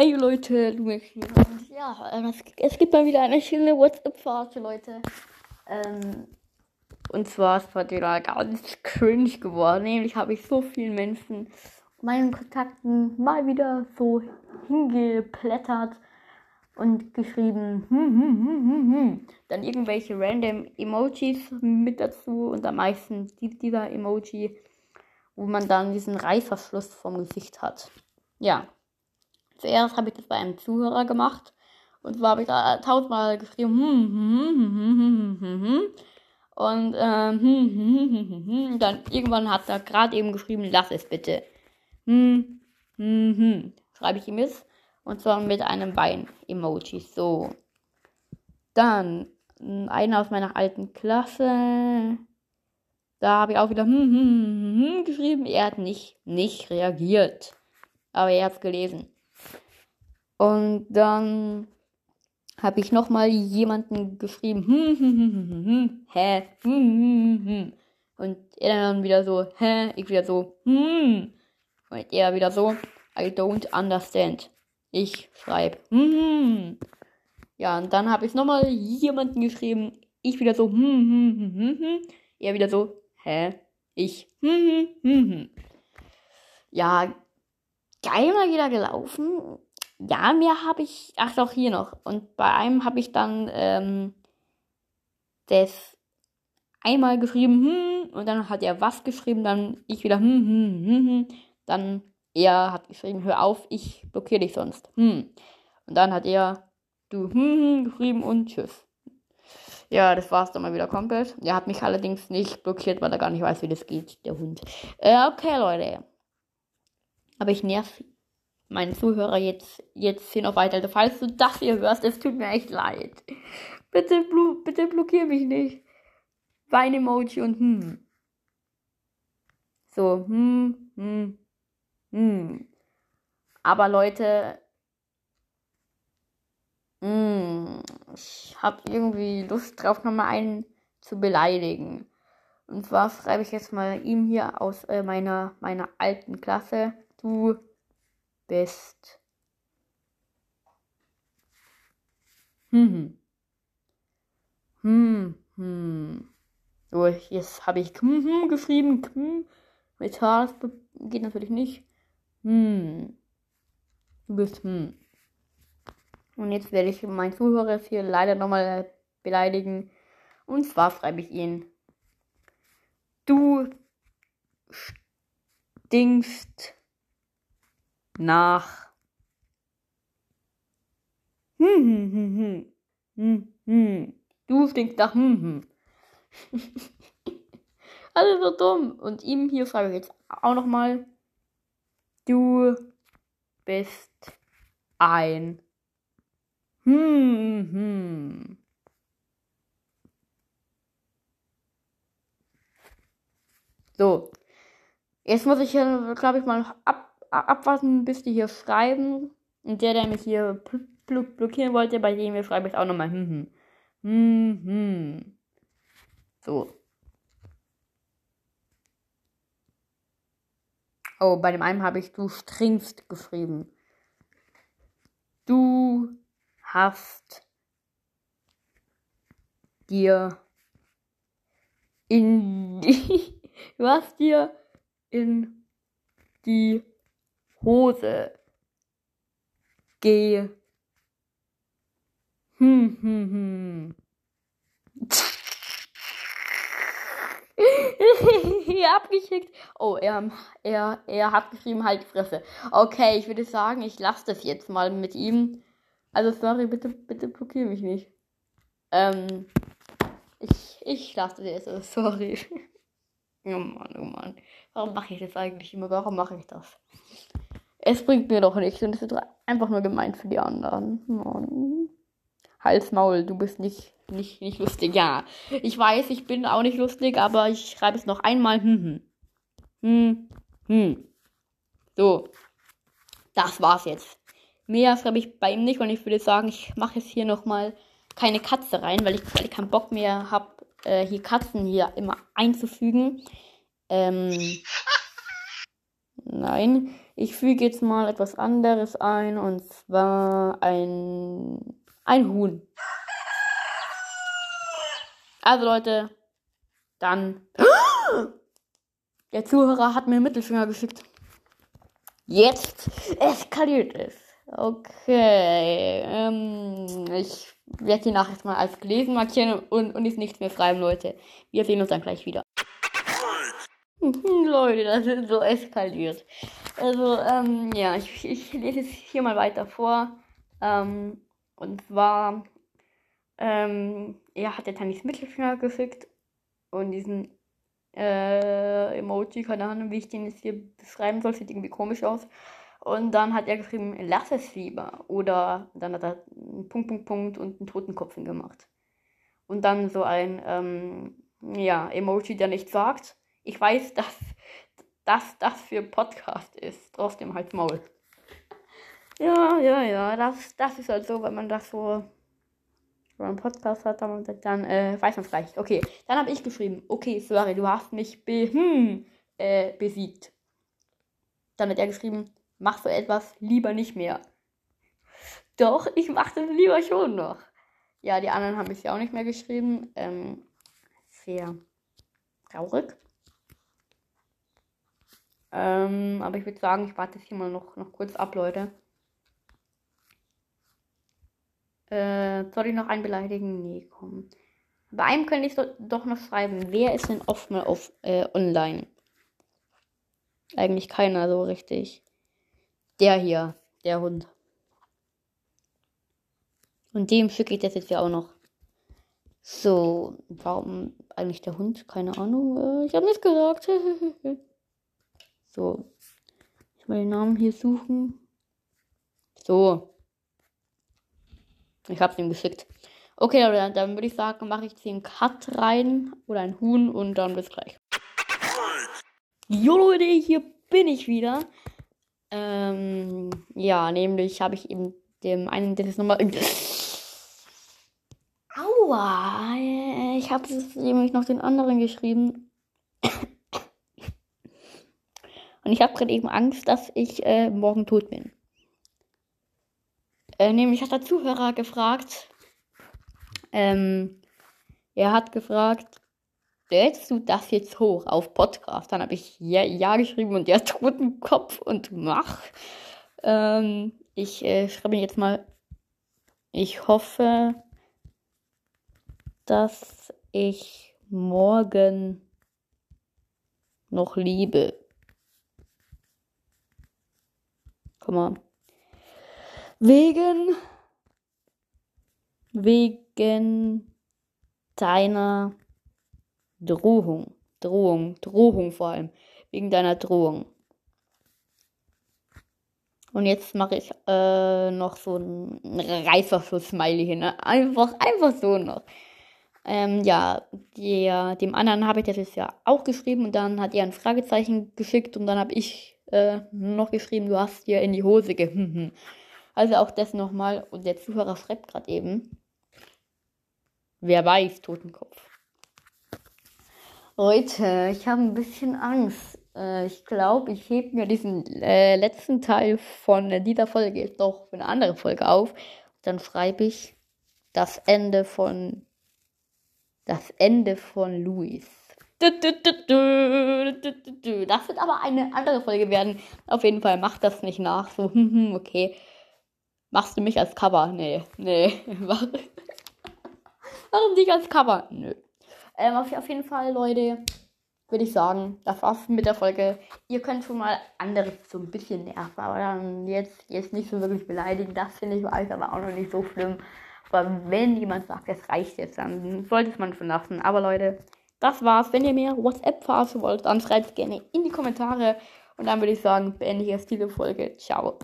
Ey Leute, Lumex hier. Ja, ähm, es, gibt mal wieder eine schöne WhatsApp-Phase, Leute. Ähm, und zwar ist heute wieder ganz cringe geworden. Nämlich habe ich so vielen Menschen meinen Kontakten mal wieder so hingeplättert und geschrieben, hm, hm, hm, hm, hm. dann irgendwelche random Emojis mit dazu und am meisten dieser Emoji, wo man dann diesen Reißverschluss vom Gesicht hat. Ja. Zuerst habe ich das bei einem Zuhörer gemacht. Und zwar habe ich da tausendmal geschrieben, hm, hm, hm, hm, hm, hm, hm. Und ähm, hm, hm, hm, hm, hm. dann irgendwann hat er gerade eben geschrieben, lass es bitte. Hm, hm, hm. Schreibe ich ihm jetzt. Und zwar mit einem Bein-Emoji. So. Dann einer aus meiner alten Klasse. Da habe ich auch wieder hm, hm, hm, hm, geschrieben. Er hat nicht, nicht reagiert. Aber er hat es gelesen. Und dann habe ich nochmal jemanden geschrieben, hm, hm, hm, hm, hm, hm, hä, hm, hm, hm. Und er dann wieder so, hä, ich wieder so, hm. Und er wieder so, I don't understand. Ich schreibe, hm. Ja, und dann habe ich nochmal jemanden geschrieben, ich wieder so, hm, hm, hm, hm, hm. Er wieder so, hä, ich, hm, hm, hm, hm. Ja, geil mal wieder gelaufen ja, mehr habe ich. Ach doch, hier noch. Und bei einem habe ich dann ähm, das einmal geschrieben, hm, und dann hat er was geschrieben, dann ich wieder, hm, hm, hm, hm. Dann er hat geschrieben, hör auf, ich blockiere dich sonst. Hm. Und dann hat er, du, hm, hm, geschrieben und tschüss. Ja, das war's dann mal wieder komplett. Er hat mich allerdings nicht blockiert, weil er gar nicht weiß, wie das geht, der Hund. Äh, okay, Leute. Aber ich nerv meine Zuhörer jetzt, jetzt hier noch weiter. Also, falls du das hier hörst, es tut mir echt leid. Bitte, blu bitte blockier mich nicht. Wein-Emoji und hm. So, hm, hm, hm. Aber Leute, hm, ich habe irgendwie Lust drauf, nochmal einen zu beleidigen. Und zwar schreibe ich jetzt mal ihm hier aus äh, meiner, meiner alten Klasse. Du bist. Hm. Hm. Hm. So, jetzt habe ich hm, hm geschrieben. Hm. Mit H geht natürlich nicht. Hm. Du bist hm. Und jetzt werde ich meinen Zuhörer hier leider nochmal beleidigen. Und zwar schreibe ich ihn. Du stinkst nach. Hm, hm, hm. Du stinkst nach. Alles so dumm. Und ihm hier frage ich jetzt auch nochmal. Du bist ein. So. Jetzt muss ich, glaube ich, mal ab abwarten, bis die hier schreiben. Und der, der mich hier blockieren wollte, bei dem wir schreiben ich auch nochmal hm, hm. Hm, hm. So. Oh, bei dem einen habe ich du stringst geschrieben. Du hast dir in die, du hast dir in die Hose. Geh. Hm, hm, hm. Hier abgeschickt. Oh, er, er, er hat geschrieben, halt Fresse. Okay, ich würde sagen, ich lasse das jetzt mal mit ihm. Also, sorry, bitte, bitte blockiere mich nicht. Ähm, ich, ich lasse das jetzt, also, sorry. oh Mann, oh Mann. Warum mache ich das eigentlich immer? Warum mache ich das? Es bringt mir doch nichts und es ist einfach nur gemeint für die anderen. Mann. Hals, Maul, du bist nicht, nicht, nicht lustig. Ja, ich weiß, ich bin auch nicht lustig, aber ich schreibe es noch einmal. Hm, hm. Hm, hm. So. Das war's jetzt. Mehr schreibe ich bei ihm nicht und ich würde sagen, ich mache jetzt hier nochmal keine Katze rein, weil ich, weil ich keinen Bock mehr habe, äh, hier Katzen hier immer einzufügen. Ähm, nein. Ich füge jetzt mal etwas anderes ein und zwar ein, ein Huhn. Also Leute, dann. Der Zuhörer hat mir einen Mittelfinger geschickt. Jetzt eskaliert es. Okay. Ähm, ich werde die Nachricht mal als gelesen markieren und, und ist nichts mehr schreiben, Leute. Wir sehen uns dann gleich wieder. Leute, das ist so eskaliert. Also, ähm, ja, ich, ich lese es hier mal weiter vor. Ähm, und zwar, ähm, er hat der Tannis Mittelfinger geschickt und diesen äh, Emoji, keine Ahnung, wie ich den jetzt hier beschreiben soll, sieht irgendwie komisch aus. Und dann hat er geschrieben, lass es lieber. Oder dann hat er einen Punkt, Punkt, Punkt und einen Totenkopf gemacht. Und dann so ein, ähm, ja, Emoji, der nicht sagt, ich weiß, dass das das für Podcast ist. Trotzdem halt Maul. Ja, ja, ja, das, das ist halt so, wenn man das so wenn man einen Podcast hat, dann, dann äh, weiß man es gleich. Okay, dann habe ich geschrieben, okay, sorry, du hast mich be hm, äh, besiegt. Dann hat er geschrieben, mach so etwas lieber nicht mehr. Doch, ich mache das lieber schon noch. Ja, die anderen haben es ja auch nicht mehr geschrieben. Ähm, sehr traurig. Ähm, aber ich würde sagen, ich warte jetzt hier mal noch, noch kurz ab, Leute. Äh, soll ich noch einen beleidigen? Nee, komm. Bei einem könnte ich so, doch noch schreiben. Wer ist denn oft mal auf äh, online? Eigentlich keiner so richtig. Der hier, der Hund. Und dem schicke ich das jetzt ja auch noch. So, warum eigentlich der Hund? Keine Ahnung. Äh, ich habe nichts gesagt. so. Ich will den Namen hier suchen. So. Ich hab's ihm geschickt. Okay, dann, dann würde ich sagen, mache ich 10 Cut rein oder ein Huhn und dann bis gleich. Jo Leute, hier bin ich wieder. Ähm, ja, nämlich habe ich eben dem einen, das ist nochmal. Aua! Ich habe nämlich noch den anderen geschrieben. Und ich habe gerade eben Angst, dass ich äh, morgen tot bin. Äh, nämlich hat der Zuhörer gefragt. Ähm, er hat gefragt, lädst du das jetzt hoch auf Podcast? Dann habe ich ja, ja geschrieben und der Totenkopf und mach. Ähm, ich äh, schreibe jetzt mal, ich hoffe, dass ich morgen noch liebe. Komm mal. Wegen, wegen deiner Drohung. Drohung, Drohung vor allem. Wegen deiner Drohung. Und jetzt mache ich äh, noch so ein Reißverschluss-Smiley hin. Ne? Einfach, einfach so noch. Ähm, ja, der, dem anderen habe ich das jetzt ja auch geschrieben und dann hat er ein Fragezeichen geschickt und dann habe ich äh, noch geschrieben, du hast dir in die Hose ge... Hm. Also auch das nochmal. Und der Zuhörer schreibt gerade eben. Wer weiß, Totenkopf. Leute, ich habe ein bisschen Angst. Äh, ich glaube, ich hebe mir diesen äh, letzten Teil von dieser Folge jetzt noch für eine andere Folge auf. Dann schreibe ich das Ende von das Ende von Luis. Das wird aber eine andere Folge werden. Auf jeden Fall macht das nicht nach. So, okay. Machst du mich als Cover? Nee, nee. Warum dich als Cover? Nö. Ähm, auf, jeden Fall, Leute, würde ich sagen, das war's mit der Folge. Ihr könnt schon mal anderes so ein bisschen nerven, aber dann jetzt, jetzt nicht so wirklich beleidigen. Das finde ich weiß aber auch noch nicht so schlimm. Aber wenn jemand sagt, es reicht jetzt, dann sollte es man schon lassen. Aber Leute, das war's. Wenn ihr mehr WhatsApp verarschen wollt, dann schreibt es gerne in die Kommentare. Und dann würde ich sagen, beende ich jetzt diese Folge. Ciao.